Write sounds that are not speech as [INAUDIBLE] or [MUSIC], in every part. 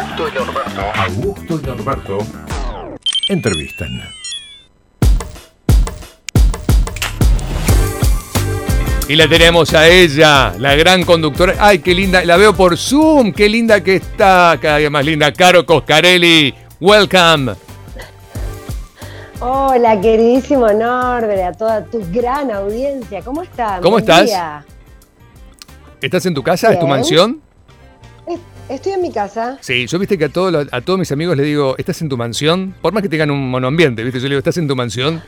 Augusto y Norberto. Augusto y Norberto entrevistan. Y la tenemos a ella, la gran conductora. Ay, qué linda, la veo por Zoom, qué linda que está, cada día más linda. Caro Coscarelli, welcome. Hola, queridísimo Norbert, a toda tu gran audiencia. ¿Cómo estás? ¿Cómo estás? ¿Estás en tu casa? ¿Es tu mansión? Estoy en mi casa. Sí, yo viste que a, todos a todos mis amigos les digo, ¿estás en tu mansión? Por más que tengan un monoambiente, ¿viste? Yo les digo, ¿estás en tu mansión?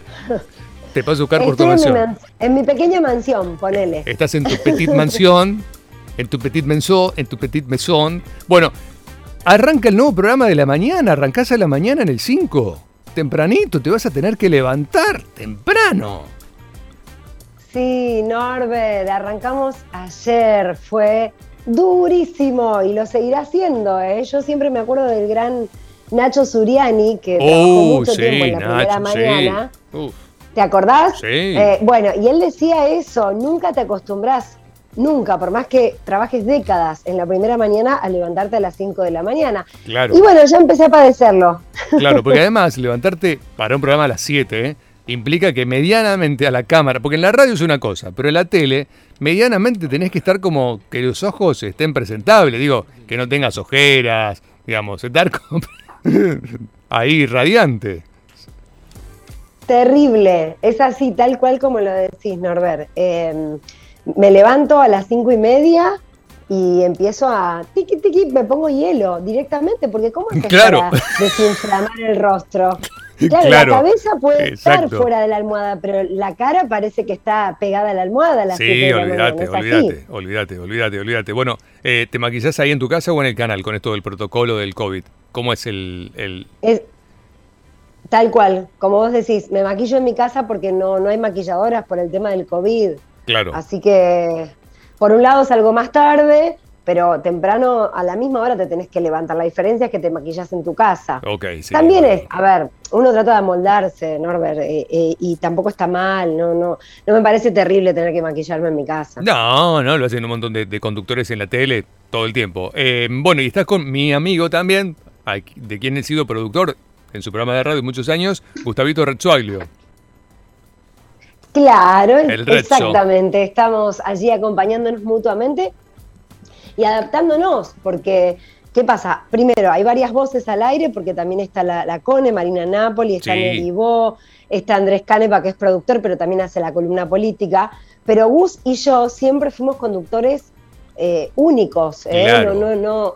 Te paso a buscar por tu mansión. En mi, pequeña mansión, ponele. Estás en tu petit mansión, en tu petit maison, en tu petit maison. Bueno, arranca el nuevo programa de la mañana, arrancás a la mañana en el 5. Tempranito, te vas a tener que levantar, temprano. Sí, Norbert, arrancamos ayer, fue durísimo y lo seguirá haciendo. ¿eh? Yo siempre me acuerdo del gran Nacho Suriani, que trabajó uh, mucho tiempo en la primera mañana. ¿Te acordás? Sí. Eh, bueno, y él decía eso, nunca te acostumbras, nunca, por más que trabajes décadas en la primera mañana, a levantarte a las 5 de la mañana. Claro. Y bueno, ya empecé a padecerlo. Claro, porque [LAUGHS] además levantarte para un programa a las 7, ¿eh? Implica que medianamente a la cámara, porque en la radio es una cosa, pero en la tele, medianamente tenés que estar como que los ojos estén presentables, digo, que no tengas ojeras, digamos, estar [LAUGHS] como ahí radiante. Terrible, es así, tal cual como lo decís, Norbert. Em, me levanto a las cinco y media y empiezo a tiqui tiqui, me pongo hielo directamente, porque ¿cómo es [LAUGHS] claro. para desinflamar el rostro? [LAUGHS] Claro, la cabeza puede estar fuera de la almohada, pero la cara parece que está pegada a la almohada. La sí, olvídate, olvídate, olvídate, olvídate, olvídate. Bueno, eh, ¿te maquillás ahí en tu casa o en el canal con esto del protocolo del COVID? ¿Cómo es el...? Es, tal cual, como vos decís, me maquillo en mi casa porque no, no hay maquilladoras por el tema del COVID. Claro. Así que, por un lado salgo más tarde, pero temprano a la misma hora te tenés que levantar. La diferencia es que te maquillas en tu casa. Ok, sí. También es, a ver, uno trata de amoldarse, Norbert, eh, eh, y tampoco está mal, no, no, no me parece terrible tener que maquillarme en mi casa. No, no, lo hacen un montón de, conductores en la tele todo el tiempo. Eh, bueno, y estás con mi amigo también, de quien he sido productor en su programa de radio muchos años, Gustavito Rezzoglio. Claro, exactamente. Estamos allí acompañándonos mutuamente y adaptándonos, porque ¿qué pasa? Primero, hay varias voces al aire, porque también está la, Cone, Marina Napoli, está sí. está Andrés Canepa, que es productor, pero también hace la columna política. Pero Gus y yo siempre fuimos conductores eh, únicos, ¿eh? no, no, no.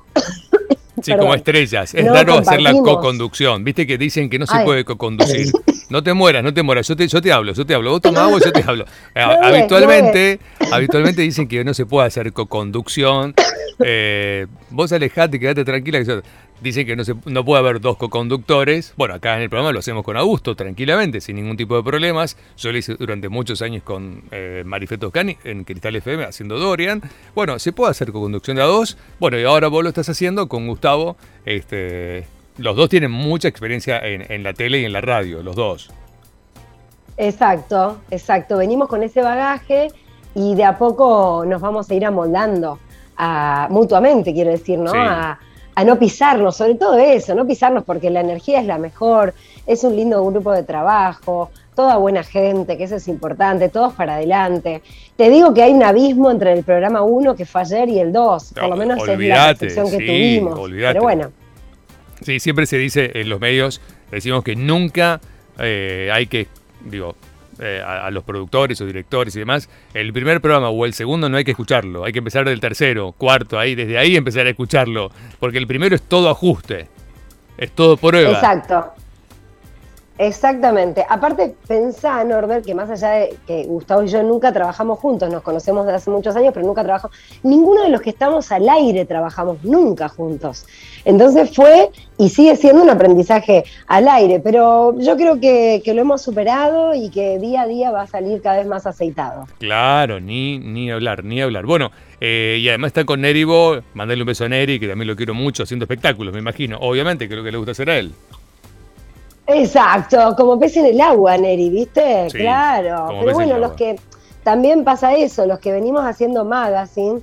Sí, como estrellas. Es raro hacer la co-conducción. Viste que dicen que no se puede co-conducir. [LAUGHS] No te mueras, no te mueras. Yo te, yo te hablo, yo te hablo. Vos tomás agua, yo te hablo. [LAUGHS] Eh, habitualmente, [LAUGHS] habitualmente dicen que no se puede hacer co-conducción. Eh, vos alejate, quedate tranquila. Que dicen que no, se, no puede haber dos co-conductores. Bueno, acá en el programa lo hacemos con Augusto, tranquilamente, sin ningún tipo de problemas. Yo lo hice durante muchos años con eh, Marifeto Cani en Cristal FM haciendo Dorian. Bueno, se puede hacer co-conducción de a dos. Bueno, y ahora vos lo estás haciendo con Gustavo. Este, los dos tienen mucha experiencia en, en la tele y en la radio, los dos. Exacto, exacto. Venimos con ese bagaje y de a poco nos vamos a ir amoldando mutuamente, quiero decir, ¿no? A, no pisarnos, sobre todo eso, no pisarnos porque la energía es la mejor, es un lindo grupo de trabajo, toda buena gente, que eso es importante, todos para adelante. Te digo que hay un abismo entre el programa 1 que fue ayer y el 2, por lo menos es la percepción que tuvimos. Pero bueno. Sí, siempre se dice en los medios, decimos que nunca eh, hay que, digo, eh, a, los productores o directores y demás, el primer programa o el segundo no hay que escucharlo, hay que empezar del tercero, cuarto, ahí, desde ahí empezar a escucharlo, porque el primero es todo ajuste, es todo prueba. Exacto. Exactamente. Aparte, pensá, Norbert, que más allá de que Gustavo y yo nunca trabajamos juntos, nos conocemos desde hace muchos años, pero nunca trabajamos, ninguno de los que estamos al aire trabajamos nunca juntos. Entonces fue y sigue siendo un aprendizaje al aire, pero yo creo que, lo hemos superado y que día a día va a salir cada vez más aceitado. Claro, ni, ni hablar, ni hablar. Bueno, eh, y además está con Neribo, mandale un beso a Neri, que también lo quiero mucho haciendo espectáculos, me imagino. Obviamente, creo que le gusta hacer a él. Exacto, como pez en el agua, Neri, ¿viste? claro. Pero bueno, los que también pasa eso, los que venimos haciendo magazine,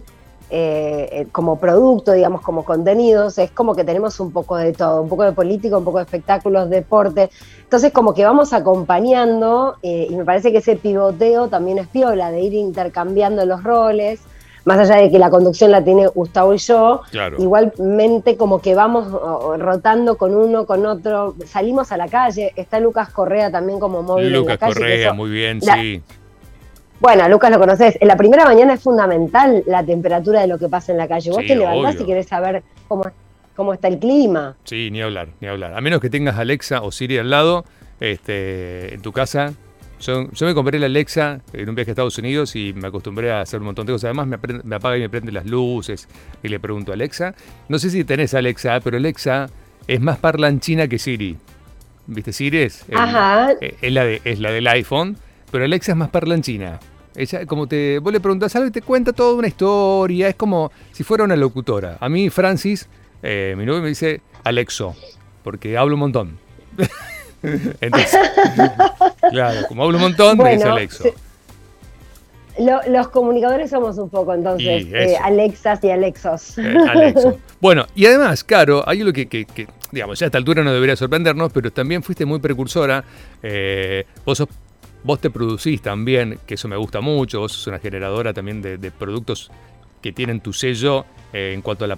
eh, eh, como producto, digamos, como contenidos, es como que tenemos un poco de todo, un poco de política, un poco de espectáculos, deporte. Entonces, como que vamos acompañando, eh, y me parece que ese pivoteo también es piola, de ir intercambiando los roles, más allá de que la conducción la tiene Gustavo y yo, igualmente como que vamos rotando con uno, con otro, salimos a la calle, está Lucas Correa también como móvil. Lucas Correa, muy bien, sí bueno, Lucas lo conoces. En la primera mañana es fundamental la temperatura de lo que pasa en la calle. Vos te levantás y querés saber cómo, cómo está el clima. Sí, ni hablar, ni hablar. A menos que tengas Alexa o Siri al lado, este, en tu casa. Yo, me compré la Alexa en un viaje a Estados Unidos y me acostumbré a hacer un montón de cosas. Además, me, apaga y me prende las luces y le pregunto a Alexa. No sé si tenés Alexa, pero Alexa es más parlanchina que Siri. ¿Viste? Siri es, Ajá. Eh, es, la de, es la del iPhone, pero Alexa es más parlanchina. Ella, como te, vos le preguntas algo y te cuenta toda una historia, es como si fuera una locutora. A mí, Francis, eh, mi novio me dice Alexo, porque hablo un montón. [LAUGHS] Entonces, [LAUGHS] claro, como hablo un montón, me dice Alexo. los comunicadores somos un poco entonces eh, Alexas y Alexos. Eh, Alexo. [LAUGHS] Bueno, y además, claro, hay algo que, que, digamos, ya a esta altura no debería sorprendernos, pero también fuiste muy precursora. vos sos Vos te producís también, que eso me gusta mucho, vos sos una generadora también de, productos que tienen tu sello eh, en cuanto a la,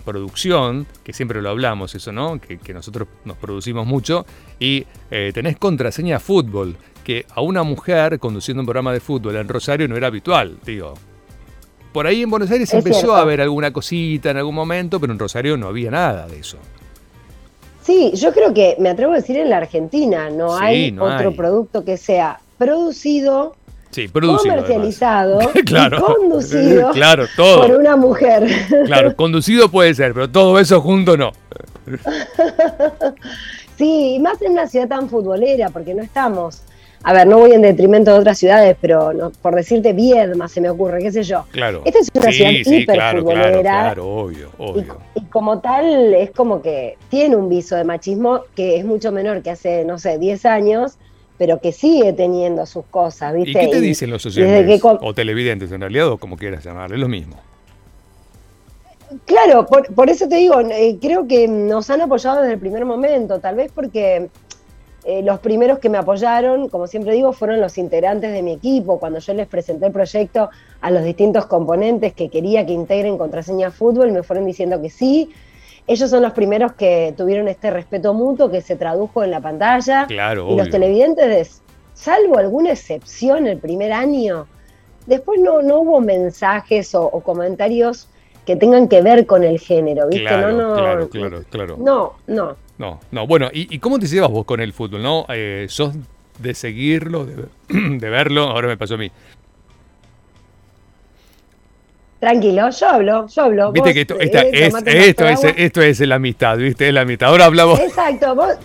producción, que siempre lo hablamos eso, ¿no? Que, nosotros nos producimos mucho, y eh, tenés contraseña fútbol, que a una mujer conduciendo un programa de fútbol en Rosario no era habitual, digo. Por ahí en Buenos Aires empezó a haber alguna cosita en algún momento, pero en Rosario no había nada de eso. Sí, yo creo que me atrevo a decir en la Argentina no hay otro producto que sea producido, comercializado [LAUGHS] y conducido [LAUGHS] por una mujer. [LAUGHS] Claro, conducido puede ser, pero todo eso junto no. sí, más en una ciudad tan futbolera, porque no estamos a ver, no voy en detrimento de otras ciudades, pero por decirte Viedma se me ocurre, qué sé yo. Claro. Esta es una ciudad sí, claro, Claro, obvio, obvio. Y, como tal es como que tiene un viso de machismo que es mucho menor que hace, no sé, 10 años, pero que sigue teniendo sus cosas, ¿viste? ¿Y qué te dicen los oyentes? O televidentes en realidad, o como quieras llamarle, lo mismo. Claro, por, por eso te digo, eh, creo que nos han apoyado desde el primer momento, tal vez porque eh, los primeros que me apoyaron, como siempre digo, fueron los integrantes de mi equipo. Cuando yo les presenté el proyecto a los distintos componentes que quería que integren contraseña fútbol, me fueron diciendo que sí. Ellos son los primeros que tuvieron este respeto mutuo que se tradujo en la pantalla. Claro, y los televidentes, salvo alguna excepción el primer año, después no, no hubo mensajes o, comentarios que tengan que ver con el género, ¿viste? no, no, claro, claro, claro. No, no. No, no, bueno, ¿y, cómo te llevas vos con el fútbol? ¿No? Eh, ¿Sos de seguirlo, de, [CLEARS THROAT] verlo? Ahora me pasó a mí. Tranquilo, yo hablo, yo hablo. Viste que esto, eh, es, esto, es, esto es la amistad, ¿viste? Es la amistad. Ahora hablamos. Exacto, vos.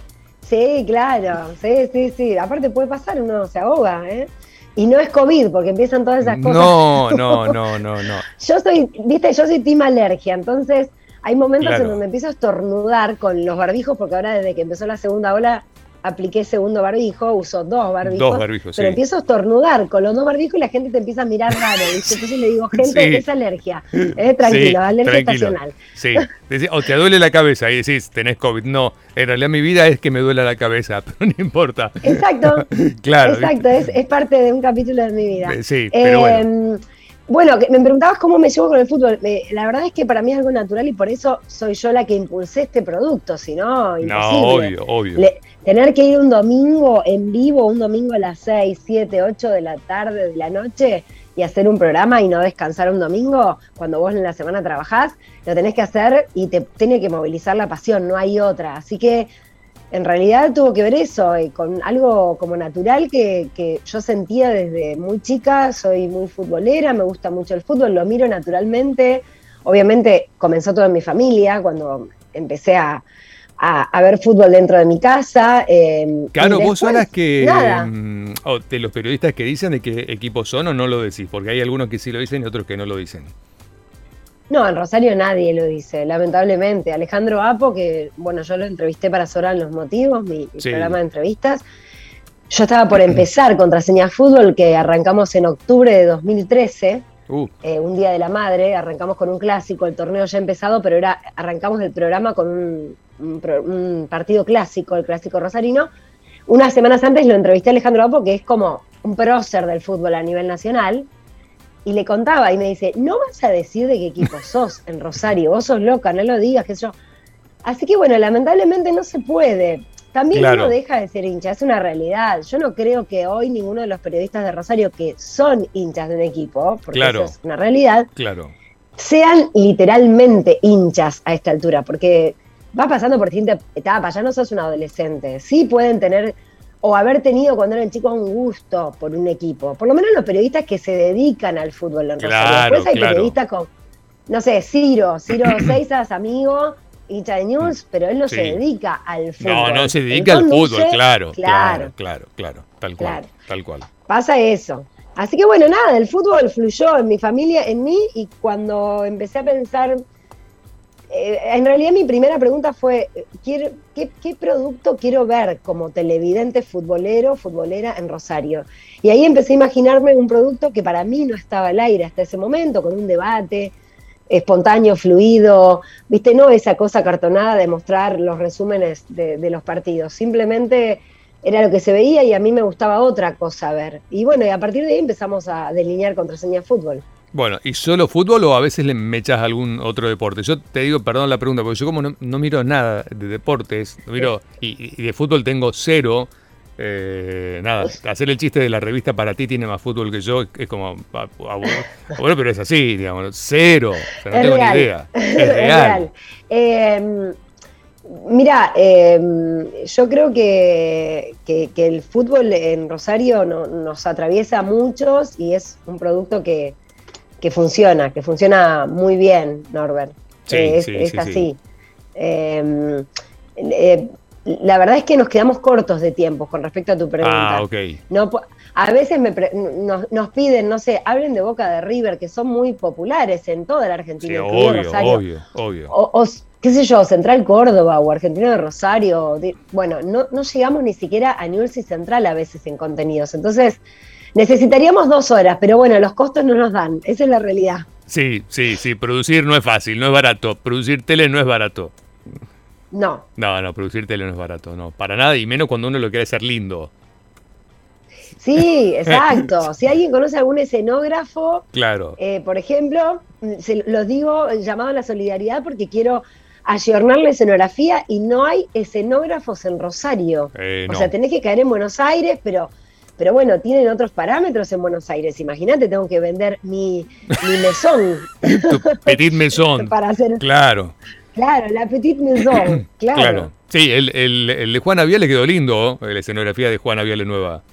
Sí, claro, sí, sí, sí. Aparte puede pasar, uno se ahoga, ¿eh? Y no es COVID, porque empiezan todas esas cosas. No, [LAUGHS] no, no, no, no. yo soy, viste, yo soy team alergia, entonces hay momentos en donde empiezo a estornudar con los barbijos, porque ahora desde que empezó la segunda ola apliqué segundo barbijo, uso dos barbijos. Dos barbijos, Pero empiezo a estornudar con los dos barbijos y la gente te empieza a mirar raro. Entonces le digo, gente, es alergia. Eh, tranquilo, alergia estacional. Sí, o te duele la cabeza y decís, tenés COVID. No, en realidad mi vida es que me duele la cabeza, [LAUGHS] pero no importa. Exacto. [LAUGHS] claro. Exacto, es, es, parte de un capítulo de mi vida. Sí, pero bueno. Bueno, me preguntabas cómo me llevo con el fútbol. la verdad es que para mí es algo natural y por eso soy yo la que impulsé este producto, si no, imposible. No, obvio, obvio. tener que ir un domingo en vivo, un domingo a las 6, 7, 8 de la tarde, de la noche, y hacer un programa y no descansar un domingo, cuando vos en la semana trabajás, lo tenés que hacer y te tiene que movilizar la pasión, no hay otra. Así que en realidad tuvo que ver eso, eh, con algo como natural que, yo sentía desde muy chica, soy muy futbolera, me gusta mucho el fútbol, lo miro naturalmente. Obviamente comenzó todo en mi familia, cuando empecé a, ver fútbol dentro de mi casa. Em, claro, vos son las que, mm, de los periodistas que dicen de qué equipos son o no lo decís, porque hay algunos que sí lo dicen y otros que no lo dicen. No, en Rosario nadie lo dice, lamentablemente. Alejandro Apo, que bueno, yo lo entrevisté para Soran Los Motivos, mi, programa de entrevistas. Yo estaba por [CLEARS THROAT] empezar Contraseña Fútbol, que arrancamos en octubre de 2013. uh. eh, un día de la madre, arrancamos con un clásico, el torneo ya ha empezado, pero era, arrancamos el programa con un, partido clásico, el clásico rosarino. Unas semanas antes lo entrevisté a Alejandro Apo, que es como un prócer del fútbol a nivel nacional, y le contaba y me dice, no vas a decir de qué equipo [LAUGHS] sos en Rosario, vos sos loca, no lo digas, que yo. Así que bueno, lamentablemente no se puede. También uno deja de ser hincha, es una realidad. Yo no creo que hoy ninguno de los periodistas de Rosario que son hinchas de un equipo, porque eso es una realidad, claro. sean literalmente hinchas a esta altura, porque va pasando por distintas etapas, ya no sos un adolescente. Sí pueden tener o haber tenido cuando eran chicos un gusto por un equipo. Por lo menos los periodistas que se dedican al fútbol en Rosario. Después hay periodistas con, no sé, Ciro, Ciro [CLEARS THROAT] Seizas, amigo, hincha de news, pero él no se dedica al fútbol. No, no se dedica al fútbol, claro, claro, claro, claro, tal cual, tal cual. Pasa eso. Así que bueno, nada, el fútbol fluyó en mi familia, en mí, y cuando empecé a pensar, eh, en realidad mi primera pregunta fue, ¿qué, ¿qué, producto quiero ver como televidente futbolero, futbolera en Rosario? Y ahí empecé a imaginarme un producto que para mí no estaba al aire hasta ese momento, con un debate, espontáneo, fluido, viste, no esa cosa cartonada de mostrar los resúmenes de, los partidos, simplemente era lo que se veía y a mí me gustaba otra cosa ver. Y bueno, y a partir de ahí empezamos a delinear contraseña fútbol. Bueno, ¿y solo fútbol o a veces le mechas algún otro deporte? Yo te digo, perdón la pregunta, porque yo como no, miro nada de deportes, miro, y, y de fútbol tengo cero, eh, nada, hacer el chiste de la revista para ti tiene más fútbol que yo es como. [LAUGHS] Bueno, pero es así, digamos, cero. no tengo ni idea. [LAUGHS] Es real. Em, mira, em, yo creo que, que, el fútbol en Rosario nos atraviesa a muchos y es un producto que, que funciona, que funciona muy bien, Norbert. es, es así. Em, eh, la verdad es que nos quedamos cortos de tiempo con respecto a tu pregunta. Ah. No, a veces nos, piden, no sé, hablen de Boca de River, que son muy populares en toda la Argentina. Sí, obvio, obvio, obvio. O, qué sé yo, Central Córdoba o Argentino de Rosario. bueno, no, no llegamos ni siquiera a News y Central a veces en contenidos. Entonces, necesitaríamos dos horas, pero bueno, los costos no nos dan. Esa es la realidad. Sí, sí, sí. Producir no es fácil, no es barato. Producir tele no es barato. No. No, no, producir tele no es barato, no. Para nada, y menos cuando uno lo quiere hacer lindo. Sí, [LAUGHS] exacto. si alguien conoce algún escenógrafo, claro. Eh, por ejemplo, se los digo llamado a la solidaridad porque quiero ayornar la escenografía y no hay escenógrafos en Rosario. Eh, o sea, tenés que caer en Buenos Aires, pero pero bueno, tienen otros parámetros en Buenos Aires. Imagínate, tengo que vender mi, mi [LAUGHS] mesón. tu petit mesón. [LAUGHS] Para hacer, claro. Claro, la Petite Maison, [CLEARS THROAT] claro. claro. Sí, el, el, de Juana Viale quedó lindo, la escenografía de Juana Viale nueva.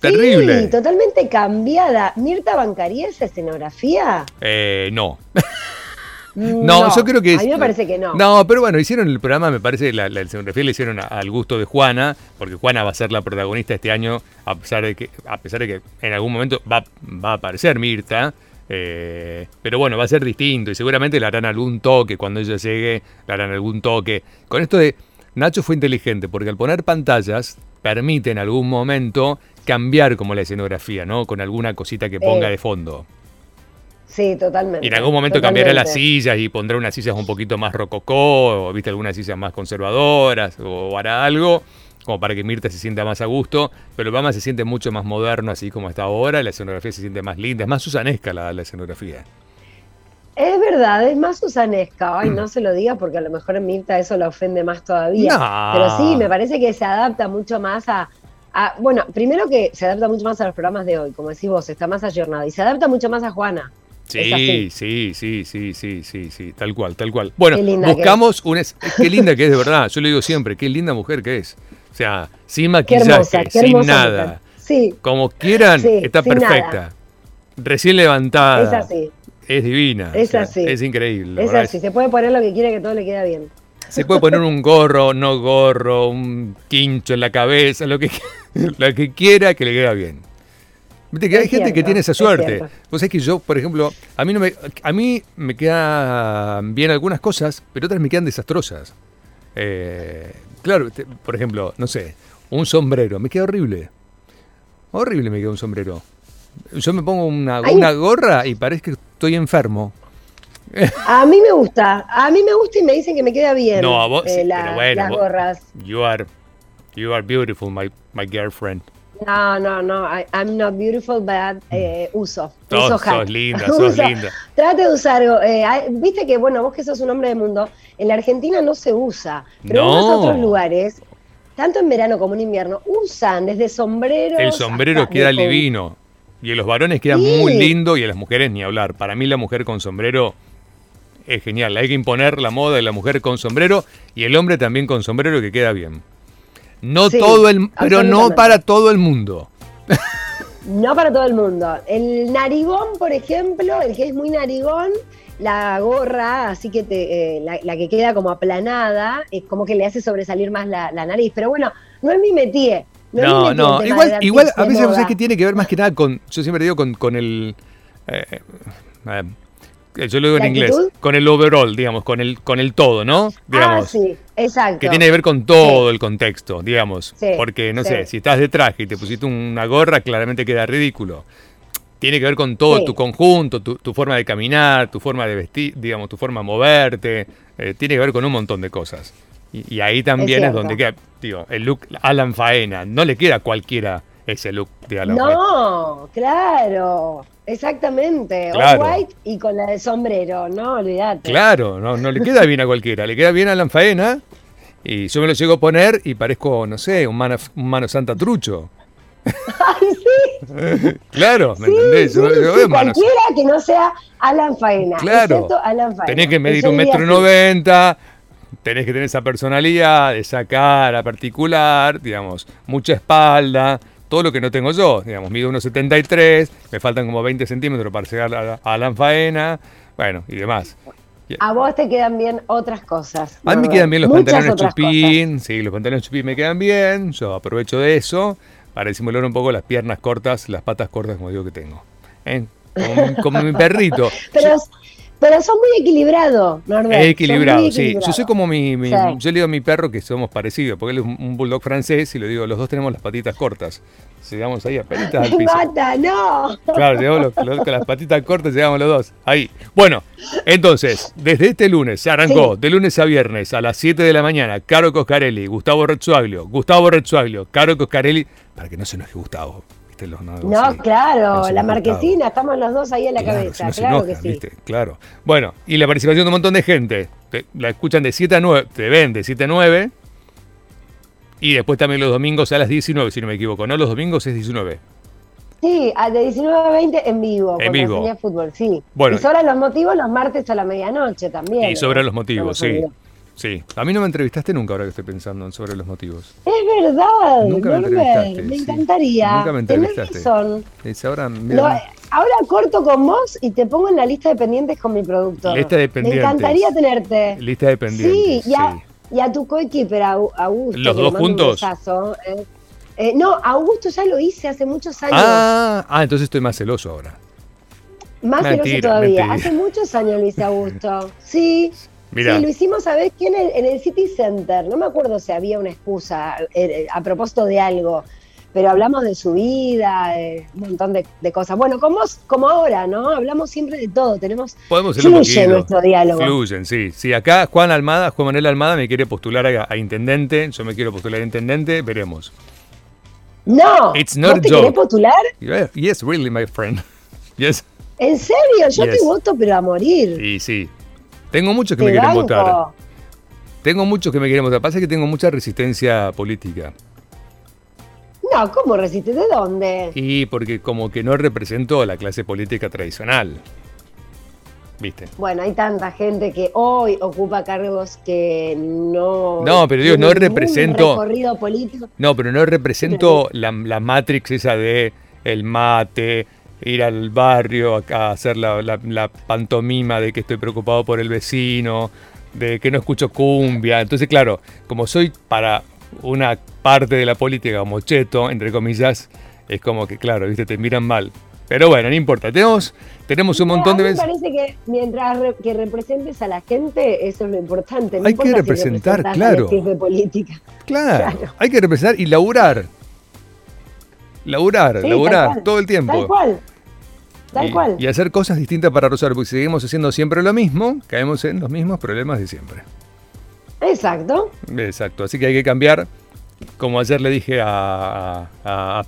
Terrible. Sí, totalmente cambiada. ¿Mirta bancaría esa escenografía? Eh, no. [LAUGHS] No, yo creo que... A mí me parece que no. No, pero bueno, hicieron el programa, me parece, la, la escenografía le hicieron al gusto de Juana, porque Juana va a ser la protagonista este año, a pesar de que, a pesar de que en algún momento va, va a aparecer Mirta. Eh, pero bueno, va a ser distinto y seguramente le harán algún toque cuando ella llegue, le harán algún toque. Con esto de Nacho fue inteligente porque al poner pantallas permite en algún momento cambiar como la escenografía, ¿no? Con alguna cosita que ponga de fondo. Sí, totalmente. Y en algún momento cambiará las sillas y pondrá unas sillas un poquito más rococó, o viste algunas sillas más conservadoras, o hará algo como para que Mirta se sienta más a gusto, pero el programa se siente mucho más moderno, así como está ahora, la escenografía se siente más linda, es más susanesca la, la escenografía. Es verdad, es más susanesca. Ay, no se lo diga porque a lo mejor en Mirta eso la ofende más todavía. Pero sí, me parece que se adapta mucho más a, Bueno, primero que se adapta mucho más a los programas de hoy, como decís vos, está más ayornado. Y se adapta mucho más a Juana. Sí, sí, sí, sí, sí, sí, sí, tal cual, tal cual. Bueno, buscamos una... Qué linda que es de verdad, yo le digo siempre, qué linda mujer que es. O sea, sin maquillaje, sin nada. Sí. Como quieran, está perfecta. Recién levantada. Es así. Es divina. Es así. Es increíble. Es así. Se puede poner lo que quiera que todo le queda bien. Se puede poner un gorro, no gorro, un quincho en la cabeza, lo que, [LAUGHS] lo que quiera que le queda bien. Viste que hay gente que tiene esa suerte. Vos sabés que yo, por ejemplo, a mí no me, a mí me quedan bien algunas cosas, pero otras me quedan desastrosas. Eh, claro, por ejemplo, no sé, un sombrero, me queda horrible. Horrible me queda un sombrero. Yo me pongo una, una gorra y parece que estoy enfermo. A mí me gusta, a mí me gusta y me dicen que me queda bien. No, a vos, eh, las gorras. You are, you are beautiful, my, my girlfriend. No, no, no, I, I'm not beautiful, but eh, uso. uso sos linda, [LAUGHS] sos linda. Trate de usar, eh, viste que, bueno, vos que sos un hombre de mundo, en la Argentina no se usa, pero en otros lugares, tanto en verano como en invierno, usan desde sombreros. El sombrero queda divino. Y en los varones queda muy lindo y en las mujeres ni hablar. Para mí la mujer con sombrero es genial. Hay que imponer la moda de la mujer con sombrero y el hombre también con sombrero que queda bien. No todo el, pero no para todo el mundo. [LAUGHS] No para todo el mundo. El narigón, por ejemplo, el que es muy narigón, la gorra, así que te, eh, la, que queda como aplanada, es como que le hace sobresalir más la, nariz. Pero bueno, no es mi métier. No, no, igual, igual a veces que tiene que ver más que nada con, yo siempre digo con, con el, eh, eh, yo lo digo en inglés, con el overall, digamos, con el, con el todo, ¿no? Ah, digamos, ah, sí, exacto. Que tiene que ver con todo el contexto, digamos. porque, no sé, si estás de traje y te pusiste una gorra, claramente queda ridículo. Tiene que ver con todo tu conjunto, tu, forma de caminar, tu forma de vestir, digamos, tu forma de moverte. Eh, tiene que ver con un montón de cosas. Y, ahí también es, donde queda, digo, el look Alan Faena. No le queda a cualquiera ese look de Alan. No, claro. Exactamente, claro. white y con la de sombrero, no olvídate. Claro, no, no le queda bien a cualquiera, le queda bien a Alan Faena y yo me lo llego a poner y parezco, no sé, un mano, un mano santa trucho. Sí. [LAUGHS] claro, ¿me entendés? cualquiera que no sea Alan Faena. Claro. Alan Faena. Tenés que medir un metro noventa, tenés que tener esa personalidad, esa cara particular, digamos, mucha espalda, todo lo que no tengo yo. Digamos, mido 1,73, me faltan como 20 centímetros para llegar a, a la faena, bueno, y demás. A vos te quedan bien otras cosas. A mí me quedan bien los pantalones chupín, sí, los pantalones chupín me quedan bien, yo aprovecho de eso para disimular un poco las piernas cortas, las patas cortas como digo que tengo. ¿Eh? Como, mi perrito. [LAUGHS] Pero, pero son muy equilibrados, Norbert. Equilibrado, sí. Yo soy como mi, Yo le digo a mi perro que somos parecidos, porque él es un bulldog francés y le digo, los dos tenemos las patitas cortas. Llegamos ahí a patitas al [LAUGHS] piso. ¡Mata, no! Claro, llegamos con las patitas cortas, llegamos los dos. Ahí. Bueno, entonces, desde este lunes se arrancó, de lunes a viernes, a las 7 de la mañana, Caro Coscarelli, Gustavo Rezzuaglio, Gustavo Rezzuaglio, Caro Coscarelli, para que no se enoje Gustavo no, claro, la marquesina, estamos los dos ahí en la cabeza, claro que sí. Claro. Bueno, y la participación de un montón de gente. la escuchan de 7 a 9, te ven de 7 a 9. Y después también los domingos a las 19, si no me equivoco. No, los domingos es 19. Sí, de 19 a 20 en vivo. En vivo. fútbol, sí. Bueno, y sobran los motivos los martes a la medianoche también. Y sobran los motivos, sí. Sí, a mí no me entrevistaste nunca ahora que estoy pensando sobre los motivos. Es verdad, nunca me entrevistaste. Me encantaría. Nunca me entrevistaste. ahora, ahora corto con vos y te pongo en la lista de pendientes con mi productor. Lista de pendientes. Me encantaría tenerte. Lista de pendientes. Sí, y a, tu coequiper, Augusto. ¿Los dos juntos? Eh. Eh, no, Augusto ya lo hice hace muchos años. Ah, ah entonces estoy más celoso ahora. Más celoso todavía. Hace muchos años lo hice Augusto. Sí, [LAUGHS] Sí, lo hicimos, ¿sabes qué? En el, en el City Center. No me acuerdo si había una excusa eh, a propósito de algo, pero hablamos de su vida, de un montón de, cosas. Bueno, como, como ahora, ¿no? Hablamos siempre de todo. Tenemos. Podemos fluye nuestro diálogo. Fluyen, sí. Si acá Juan Almada, Juan Manuel Almada me quiere postular a, intendente, yo me quiero postular a intendente, veremos. No, It's not te querés postular? Yes, really, my friend. [LAUGHS] Yes. ¿En serio? Yo te voto, pero a morir. Sí, sí. Tengo muchos que me quieren votar. Tengo muchos que me quieren votar. Pasa que tengo mucha resistencia política. No, ¿cómo resiste? ¿De dónde? Y porque como que no represento a la clase política tradicional. ¿Viste? Bueno, hay tanta gente que hoy ocupa cargos que no. No, pero digo, no represento. recorrido político. No, pero no represento la, la matrix esa de el mate, ir al barrio a, hacer la, pantomima de que estoy preocupado por el vecino, de que no escucho cumbia. Entonces, claro, como soy para una parte de la política como cheto, entre comillas, es como que, claro, viste, te miran mal. Pero bueno, no importa, tenemos, tenemos un montón de veces... Me parece que mientras que representes a la gente, eso es lo importante. hay que representar, claro. De política. Claro, claro, hay que representar y laburar. Laburar, laburar, todo el tiempo. Tal cual. Tal cual. Y hacer cosas distintas para Rosario, porque si seguimos haciendo siempre lo mismo, caemos en los mismos problemas de siempre. Exacto. Exacto, así que hay que cambiar. Como ayer le dije a,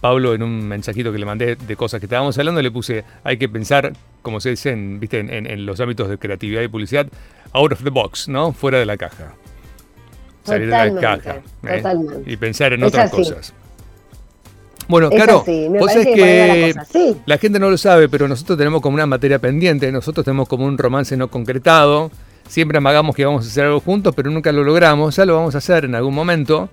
Pablo en un mensajito que le mandé de cosas que estábamos hablando, le puse, hay que pensar, como se dice en, ¿viste? En, los ámbitos de creatividad y publicidad, out of the box, ¿no? Fuera de la caja. Salir de la caja. ¿eh? Totalmente. Y pensar en otras cosas. Bueno, claro, vos es que, la, gente no lo sabe, pero nosotros tenemos como una materia pendiente, nosotros tenemos como un romance no concretado, siempre amagamos que vamos a hacer algo juntos, pero nunca lo logramos, ya lo vamos a hacer en algún momento.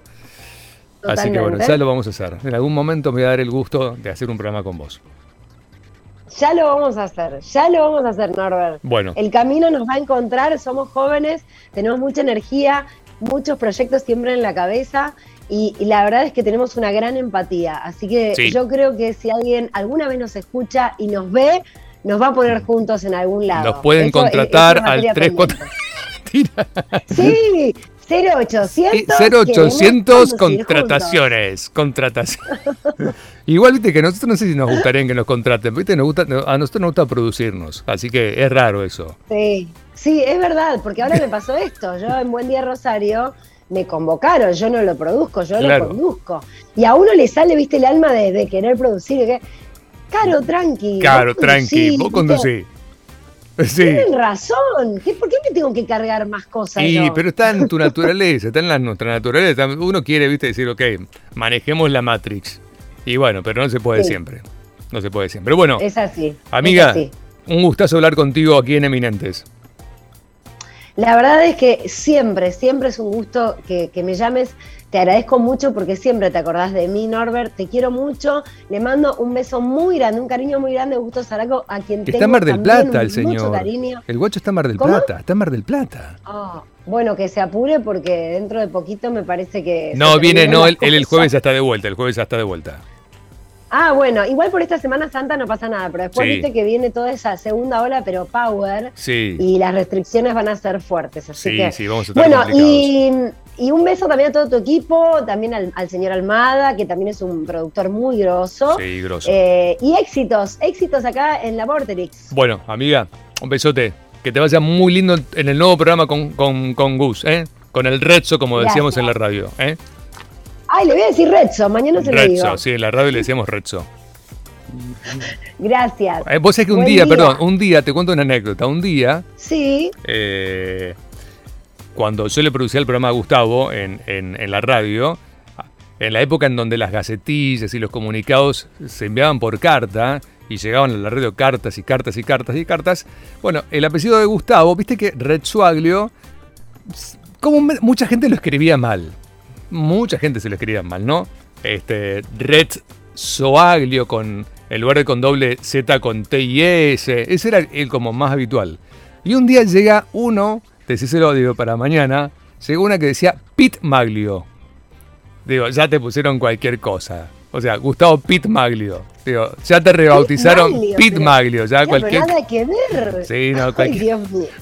Así que bueno, ya lo vamos a hacer. En algún momento me voy a dar el gusto de hacer un programa con vos. Ya lo vamos a hacer, ya lo vamos a hacer, Norbert. Bueno. El camino nos va a encontrar, somos jóvenes, tenemos mucha energía, muchos proyectos siempre en la cabeza y, la verdad es que tenemos una gran empatía. Así que yo creo que si alguien alguna vez nos escucha y nos ve, nos va a poner juntos en algún lado. Nos pueden contratar al 34. [LAUGHS] sí, 0800. 0800 contrataciones. Contrataciones. Igual, viste, que nosotros no sé si nos gustaría que nos contraten. Viste, nos gusta, a nosotros nos gusta producirnos. Así que es raro eso. Sí, sí, es verdad, porque ahora me pasó esto. Yo en Buen Día Rosario me convocaron, yo no lo produzco, yo lo conduzco. Y a uno le sale, viste, el alma de, querer producir. Que, Caro, tranqui. Caro, tranqui, vos conducí. [LAUGHS] Sí. Tienen razón. ¿Por qué me tengo que cargar más cosas? Sí, pero está en tu [LAUGHS] naturaleza, está en la, nuestra naturaleza. Uno quiere, viste, decir, ok, manejemos la Matrix. Y bueno, pero no se puede siempre. No se puede siempre. Bueno, es así. Amiga, un gustazo hablar contigo aquí en Eminentes. La verdad es que siempre, siempre es un gusto que, me llames. Te agradezco mucho porque siempre te acordás de mí, Norbert. Te quiero mucho. Le mando un beso muy grande, un cariño muy grande, Gusto Zaraco, a quien Está en Mar del Plata el señor. El guacho está en Mar del Plata, está en Mar del Plata. Ah, bueno, que se apure porque dentro de poquito me parece que... No, viene, no, él, el jueves ya está de vuelta, el jueves ya está de vuelta. Ah, bueno, igual por esta Semana Santa no pasa nada, pero después viste que viene toda esa segunda ola, pero power. Sí. Y las restricciones van a ser fuertes. Así sí, sí, vamos a estar Bueno, y, y, un beso también a todo tu equipo, también al, señor Almada, que también es un productor muy grosso. Sí, grosso. Eh, y éxitos, éxitos acá en la Vorterix. Bueno, amiga, un besote. Que te vaya muy lindo en el nuevo programa con, con, con Gus, ¿eh? Con el Rezzo, como decíamos en la radio, ¿eh? Ay, le voy a decir Rezzo, mañana se lo digo. Sí, en la radio le decíamos Rezzo. Gracias. Eh, vos sabés que un día, perdón, un día, te cuento una anécdota. Un día. Sí. Eh, cuando yo le producía el programa a Gustavo en, en, la radio, en la época en donde las gacetillas y los comunicados se enviaban por carta y llegaban a la radio cartas y cartas y cartas y cartas. Bueno, el apellido de Gustavo, viste que Rezzuaglio, como mucha gente lo escribía mal mucha gente se lo escribía mal, ¿no? Este, Red Soaglio con el lugar con doble Z con T y S. Ese era el como más habitual. Y un día llega uno, te se lo digo para mañana, llegó una que decía Pit Maglio. Digo, ya te pusieron cualquier cosa. O sea, Gustavo Pit Maglio. Digo, ya te rebautizaron Pit Maglio, ya cualquier. nada que ver. Sí, no, cualquier.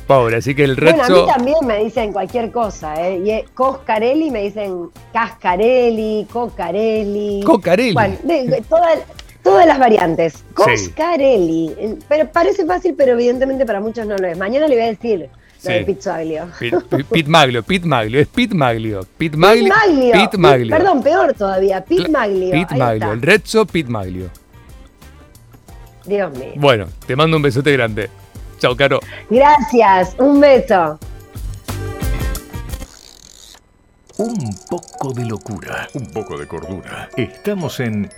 Pobre, así que el resto. Bueno, a mí también me dicen cualquier cosa, ¿eh? Y Coscarelli me dicen Cascarelli, Cocarelli. Cocarelli. todas, todas las variantes. Coscarelli. Pero parece fácil, pero evidentemente para muchos no lo es. Mañana le voy a decir. Sí. de Pit Pit, Maglio, Pit Maglio, es Pit Maglio. Pit Maglio. Pit Maglio. perdón, peor todavía, Pit Maglio. Pit Maglio, el Rezzo Pit Maglio. Dios mío. Bueno, te mando un besote grande. Chao, Caro. Gracias, un beso. Un poco de locura, un poco de cordura. Estamos en